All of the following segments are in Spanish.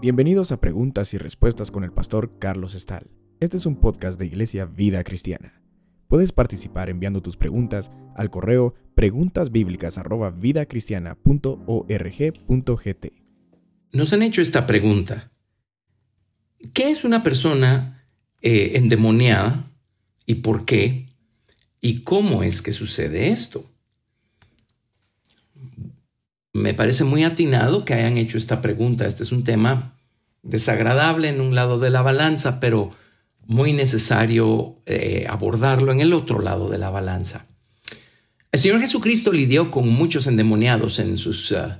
Bienvenidos a Preguntas y Respuestas con el pastor Carlos Estal. Este es un podcast de Iglesia Vida Cristiana. Puedes participar enviando tus preguntas al correo preguntasbiblicas@vidacristiana.org.gt. Nos han hecho esta pregunta. ¿Qué es una persona eh, endemoniada y por qué? ¿Y cómo es que sucede esto? Me parece muy atinado que hayan hecho esta pregunta. Este es un tema desagradable en un lado de la balanza, pero muy necesario eh, abordarlo en el otro lado de la balanza. El Señor Jesucristo lidió con muchos endemoniados en sus uh,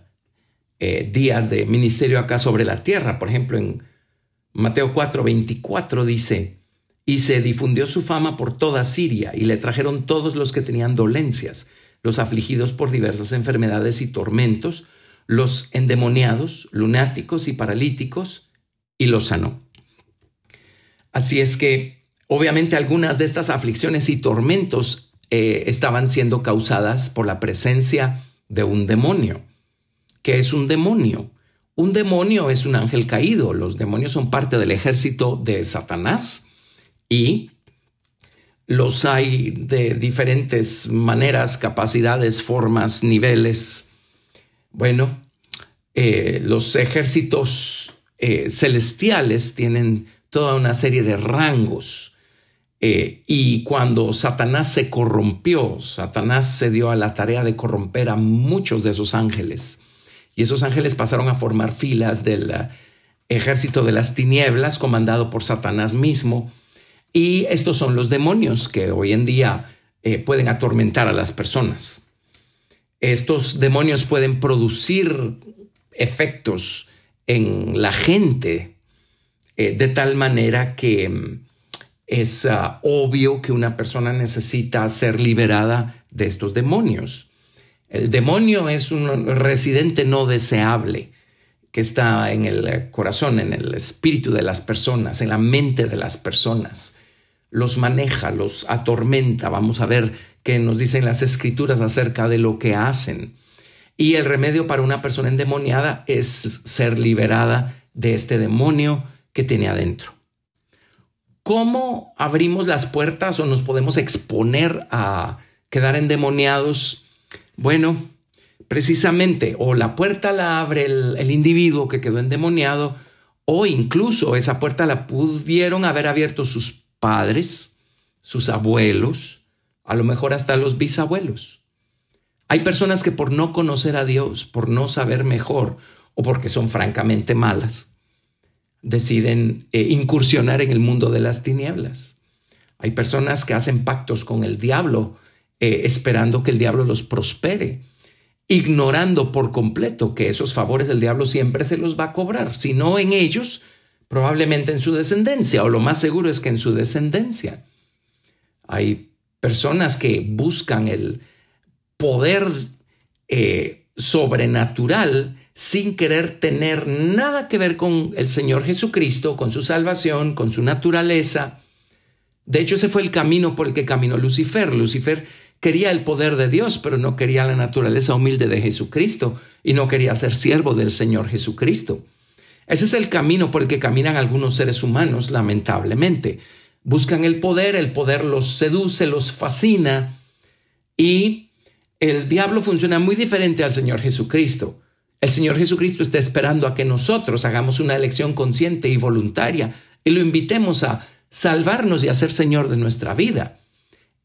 eh, días de ministerio acá sobre la tierra. Por ejemplo, en Mateo 4, 24 dice, y se difundió su fama por toda Siria, y le trajeron todos los que tenían dolencias, los afligidos por diversas enfermedades y tormentos, los endemoniados, lunáticos y paralíticos, y los sanó. Así es que obviamente algunas de estas aflicciones y tormentos eh, estaban siendo causadas por la presencia de un demonio. ¿Qué es un demonio? Un demonio es un ángel caído. Los demonios son parte del ejército de Satanás y los hay de diferentes maneras, capacidades, formas, niveles. Bueno, eh, los ejércitos eh, celestiales tienen toda una serie de rangos. Eh, y cuando Satanás se corrompió, Satanás se dio a la tarea de corromper a muchos de esos ángeles. Y esos ángeles pasaron a formar filas del ejército de las tinieblas, comandado por Satanás mismo. Y estos son los demonios que hoy en día eh, pueden atormentar a las personas. Estos demonios pueden producir efectos en la gente eh, de tal manera que mm, es ah, obvio que una persona necesita ser liberada de estos demonios. El demonio es un residente no deseable que está en el corazón, en el espíritu de las personas, en la mente de las personas. Los maneja, los atormenta. Vamos a ver qué nos dicen las escrituras acerca de lo que hacen. Y el remedio para una persona endemoniada es ser liberada de este demonio que tiene adentro. ¿Cómo abrimos las puertas o nos podemos exponer a quedar endemoniados? Bueno, precisamente o la puerta la abre el, individuo que quedó endemoniado o incluso esa puerta la pudieron haber abierto sus padres, sus abuelos, a lo mejor hasta los bisabuelos. Hay personas que por no conocer a Dios, por no saber mejor o porque son francamente malas, deciden eh, incursionar en el mundo de las tinieblas. Hay personas que hacen pactos con el diablo eh, esperando que el diablo los prospere, ignorando por completo que esos favores del diablo siempre se los va a cobrar, si no en ellos, probablemente en su descendencia, o lo más seguro es que en su descendencia. Hay personas que buscan el poder eh, sobrenatural sin querer tener nada que ver con el Señor Jesucristo, con su salvación, con su naturaleza. De hecho, ese fue el camino por el que caminó Lucifer. Lucifer quería el poder de Dios, pero no quería la naturaleza humilde de Jesucristo y no quería ser siervo del Señor Jesucristo. Ese es el camino por el que caminan algunos seres humanos, lamentablemente. Buscan el poder, el poder los seduce, los fascina y el diablo funciona muy diferente al Señor Jesucristo. El Señor Jesucristo está esperando a que nosotros hagamos una elección consciente y voluntaria y lo invitemos a salvarnos y a ser Señor de nuestra vida.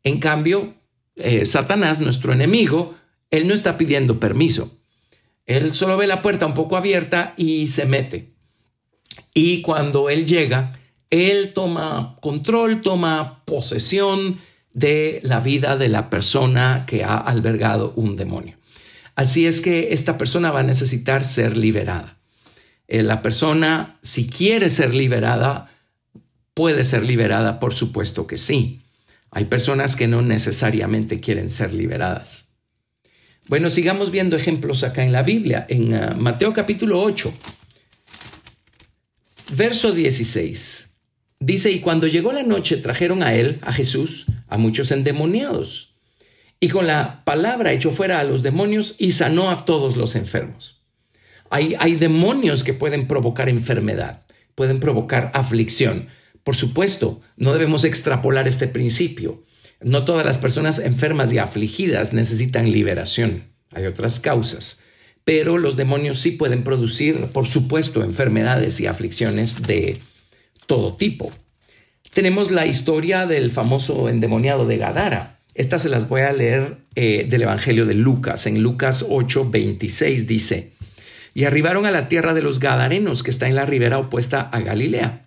En cambio, eh, Satanás, nuestro enemigo, él no está pidiendo permiso. Él solo ve la puerta un poco abierta y se mete. Y cuando él llega, él toma control, toma posesión de la vida de la persona que ha albergado un demonio. Así es que esta persona va a necesitar ser liberada. Eh, la persona, si quiere ser liberada, puede ser liberada, por supuesto que sí. Hay personas que no necesariamente quieren ser liberadas. Bueno, sigamos viendo ejemplos acá en la Biblia, en uh, Mateo capítulo 8, verso 16. Dice, y cuando llegó la noche trajeron a él, a Jesús, a muchos endemoniados. Y con la palabra echó fuera a los demonios y sanó a todos los enfermos. Hay, hay demonios que pueden provocar enfermedad, pueden provocar aflicción. Por supuesto, no debemos extrapolar este principio. No todas las personas enfermas y afligidas necesitan liberación. Hay otras causas. Pero los demonios sí pueden producir, por supuesto, enfermedades y aflicciones de todo tipo. Tenemos la historia del famoso endemoniado de Gadara. Estas se las voy a leer eh, del Evangelio de Lucas. En Lucas 8, 26 dice, y arribaron a la tierra de los Gadarenos, que está en la ribera opuesta a Galilea.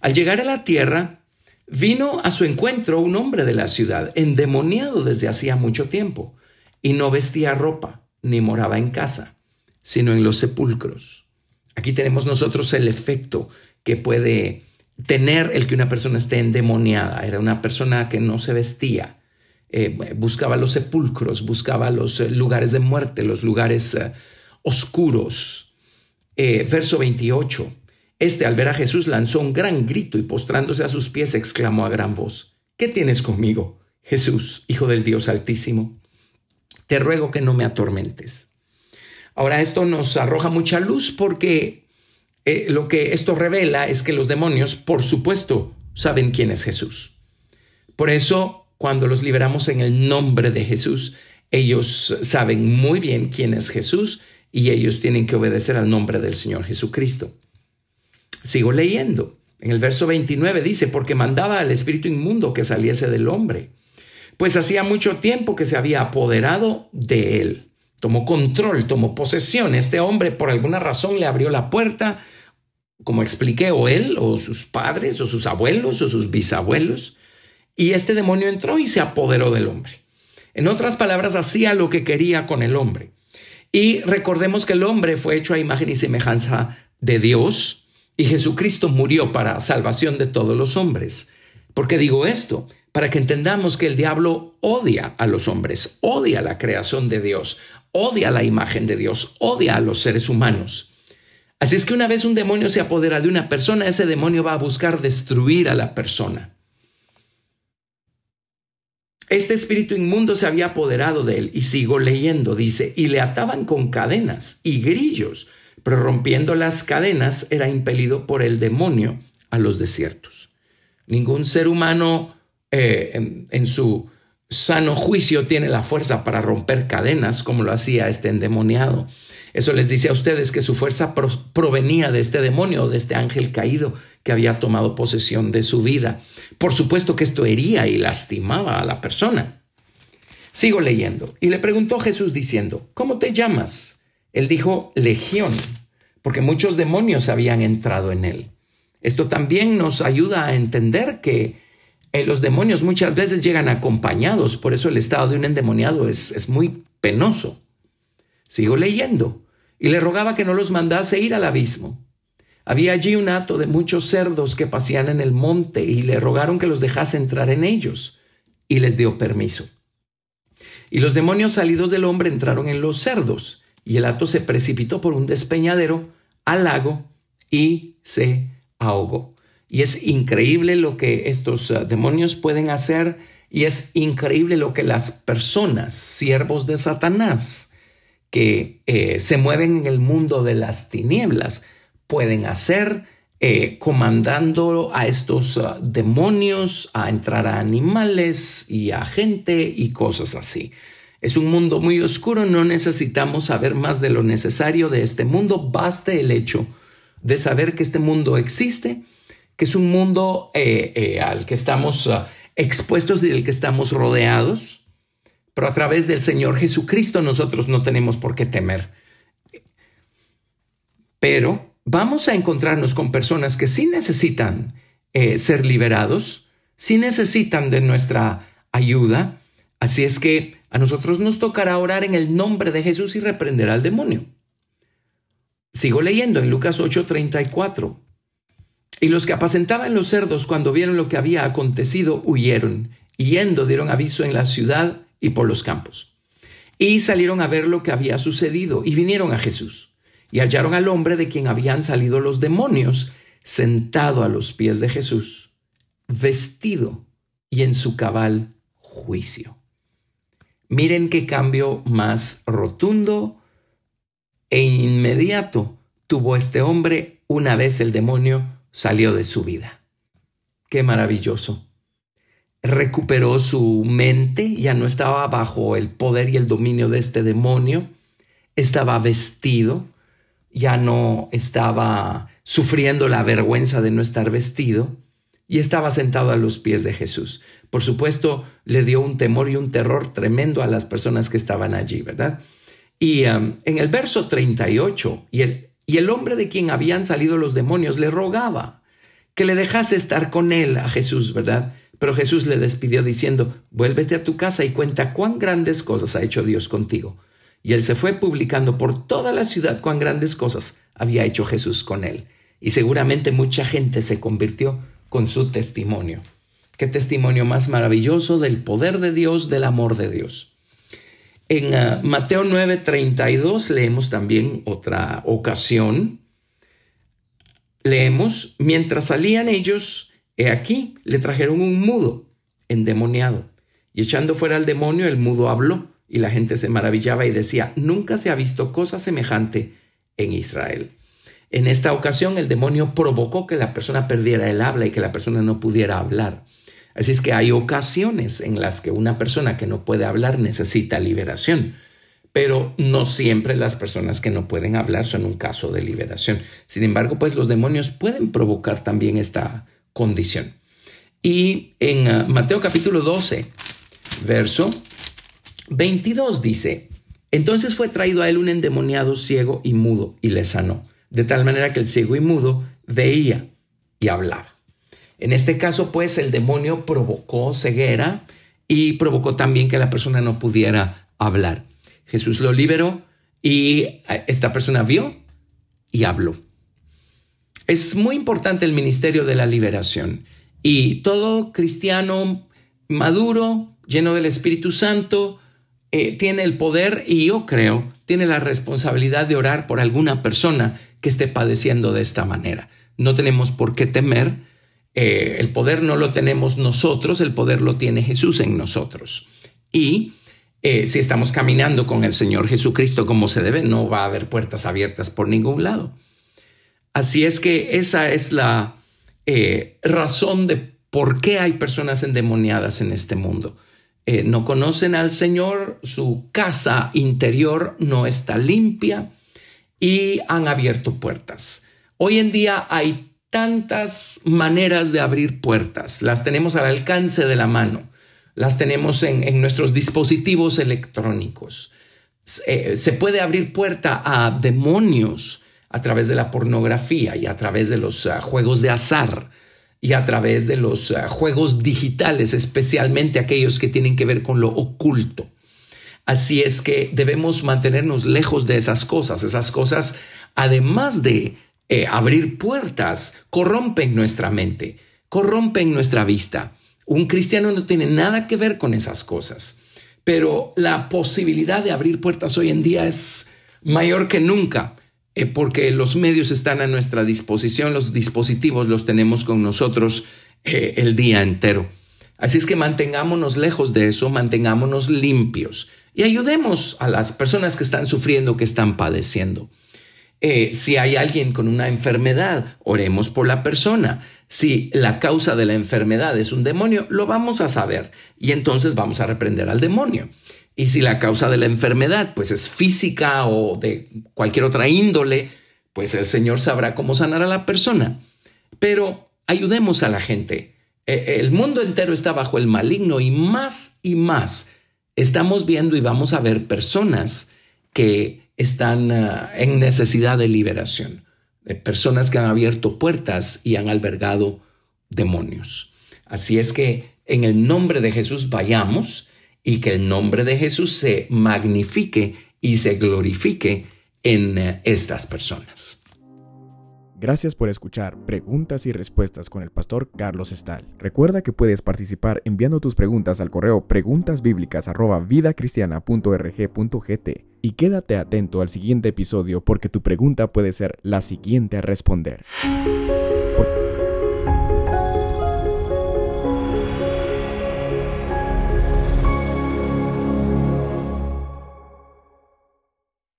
Al llegar a la tierra, vino a su encuentro un hombre de la ciudad, endemoniado desde hacía mucho tiempo, y no vestía ropa, ni moraba en casa, sino en los sepulcros. Aquí tenemos nosotros el efecto que puede tener el que una persona esté endemoniada. Era una persona que no se vestía, eh, buscaba los sepulcros, buscaba los eh, lugares de muerte, los lugares eh, oscuros. verso 28. Este al ver a Jesús lanzó un gran grito y postrándose a sus pies exclamó a gran voz, ¿qué tienes conmigo, Jesús, Hijo del Dios Altísimo? Te ruego que no me atormentes. Ahora esto nos arroja mucha luz porque eh, lo que esto revela es que los demonios, por supuesto, saben quién es Jesús. Por eso, cuando los liberamos en el nombre de Jesús, ellos saben muy bien quién es Jesús y ellos tienen que obedecer al nombre del Señor Jesucristo. Sigo leyendo. En el verso 29 dice, porque mandaba al espíritu inmundo que saliese del hombre, pues hacía mucho tiempo que se había apoderado de él. Tomó control, tomó posesión. Este hombre por alguna razón le abrió la puerta como expliqué, o él, o sus padres, o sus abuelos, o sus bisabuelos, y este demonio entró y se apoderó del hombre. En otras palabras, hacía lo que quería con el hombre. Y recordemos que el hombre fue hecho a imagen y semejanza de Dios, y Jesucristo murió para salvación de todos los hombres. ¿Por qué digo esto? Para que entendamos que el diablo odia a los hombres, odia la creación de Dios, odia la imagen de Dios, odia a los seres humanos. Así es que una vez un demonio se apodera de una persona, ese demonio va a buscar destruir a la persona. Este espíritu inmundo se había apoderado de él y sigo leyendo, dice, y le ataban con cadenas y grillos, pero rompiendo las cadenas era impelido por el demonio a los desiertos. Ningún ser humano eh, en su sano juicio tiene la fuerza para romper cadenas como lo hacía este endemoniado. Eso les dice a ustedes que su fuerza provenía de este demonio, de este ángel caído que había tomado posesión de su vida. Por supuesto que esto hería y lastimaba a la persona. Sigo leyendo. Y le preguntó Jesús diciendo, ¿cómo te llamas? Él dijo, Legión, porque muchos demonios habían entrado en él. Esto también nos ayuda a entender que eh, los demonios muchas veces llegan acompañados, por eso el estado de un endemoniado es, es muy penoso. Sigo leyendo y le rogaba que no los mandase ir al abismo. Había allí un hato de muchos cerdos que pasían en el monte y le rogaron que los dejase entrar en ellos, y les dio permiso. Y los demonios salidos del hombre entraron en los cerdos, y el hato se precipitó por un despeñadero al lago y se ahogó. Y es increíble lo que estos uh, demonios pueden hacer, y es increíble lo que las personas, siervos de Satanás, que eh, se mueven en el mundo de las tinieblas pueden hacer eh, comandando a estos demonios a entrar a animales y a gente y cosas así. Es un mundo muy oscuro, no necesitamos saber más de lo necesario de este mundo, baste el hecho de saber que este mundo existe, que es un mundo eh, al que estamos uh, expuestos y del que estamos rodeados, pero a través del Señor Jesucristo nosotros no tenemos por qué temer. Pero vamos a encontrarnos con personas que sí necesitan eh, ser liberados, sí necesitan de nuestra ayuda. Así es que a nosotros nos tocará orar en el nombre de Jesús y reprender al demonio. Sigo leyendo en Lucas 8:34. Y los que apacentaban los cerdos cuando vieron lo que había acontecido huyeron, y yendo dieron aviso en la ciudad y por los campos. Y salieron a ver lo que había sucedido y vinieron a Jesús y hallaron al hombre de quien habían salido los demonios sentado a los pies de Jesús, vestido y en su cabal juicio. Miren qué cambio más rotundo e inmediato tuvo este hombre una vez el demonio salió de su vida. Qué maravilloso. Recuperó su mente, ya no estaba bajo el poder y el dominio de este demonio, estaba vestido, ya no estaba sufriendo la vergüenza de no estar vestido y estaba sentado a los pies de Jesús. Por supuesto, le dio un temor y un terror tremendo a las personas que estaban allí, ¿verdad? Y um, en el verso 38, y el, y el hombre de quien habían salido los demonios le rogaba que le dejase estar con él a Jesús, ¿verdad? Pero Jesús le despidió diciendo, vuélvete a tu casa y cuenta cuán grandes cosas ha hecho Dios contigo. Y él se fue publicando por toda la ciudad cuán grandes cosas había hecho Jesús con él. Y seguramente mucha gente se convirtió con su testimonio. Qué testimonio más maravilloso del poder de Dios, del amor de Dios. En uh, Mateo 9:32 leemos también otra ocasión. Leemos, mientras salían ellos, he aquí, le trajeron un mudo endemoniado. Y echando fuera al demonio, el mudo habló y la gente se maravillaba y decía, nunca se ha visto cosa semejante en Israel. En esta ocasión el demonio provocó que la persona perdiera el habla y que la persona no pudiera hablar. Así es que hay ocasiones en las que una persona que no puede hablar necesita liberación, pero no siempre las personas que no pueden hablar son un caso de liberación. Sin embargo, pues los demonios pueden provocar también esta condición. Y en uh, Mateo capítulo 12, verso 22 dice, entonces fue traído a él un endemoniado ciego y mudo y le sanó, de tal manera que el ciego y mudo veía y hablaba. En este caso, pues, el demonio provocó ceguera y provocó también que la persona no pudiera hablar. Jesús lo liberó y eh, esta persona vio y habló. Es muy importante el ministerio de la liberación y todo cristiano maduro, lleno del Espíritu Santo, eh, tiene el poder y yo creo tiene la responsabilidad de orar por alguna persona que esté padeciendo de esta manera. No tenemos por qué temer. Eh, el poder no lo tenemos nosotros, el poder lo tiene Jesús en nosotros. Y eh, si estamos caminando con el Señor Jesucristo como se debe, no va a haber puertas abiertas por ningún lado. Así es que esa es la razón de por qué hay personas endemoniadas en este mundo. Eh, no conocen al Señor, su casa interior no está limpia y han abierto puertas. Hoy en día hay tantas maneras de abrir puertas, las tenemos al alcance de la mano, las tenemos en, nuestros dispositivos electrónicos. Eh, se puede abrir puerta a demonios a través de la pornografía y a través de los ah, juegos de azar y a través de los eh, juegos digitales, especialmente aquellos que tienen que ver con lo oculto. Así es que debemos mantenernos lejos de esas cosas. Esas cosas, además de eh, abrir puertas, corrompen nuestra mente, corrompen nuestra vista. Un cristiano no tiene nada que ver con esas cosas, pero la posibilidad de abrir puertas hoy en día es mayor que nunca. Eh, porque los medios están a nuestra disposición, los dispositivos los tenemos con nosotros eh, el día entero. Así es que mantengámonos lejos de eso, mantengámonos limpios y ayudemos a las personas que están sufriendo, que están padeciendo. Eh, si hay alguien con una enfermedad, oremos por la persona. Si la causa de la enfermedad es un demonio, lo vamos a saber y entonces vamos a reprender al demonio. Y si la causa de la enfermedad pues es física o de cualquier otra índole, pues el Señor sabrá cómo sanar a la persona. Pero ayudemos a la gente. E, el mundo entero está bajo el maligno y más y más estamos viendo y vamos a ver personas que están ah, en necesidad de liberación, de personas que han abierto puertas y han albergado demonios. Así es que en el nombre de Jesús vayamos y que el nombre de Jesús se magnifique y se glorifique en eh, estas personas. Gracias por escuchar Preguntas y Respuestas con el pastor Carlos Estal. Recuerda que puedes participar enviando tus preguntas al correo preguntasbiblicas@vidacristiana.rg.gt y quédate atento al siguiente episodio porque tu pregunta puede ser la siguiente a responder.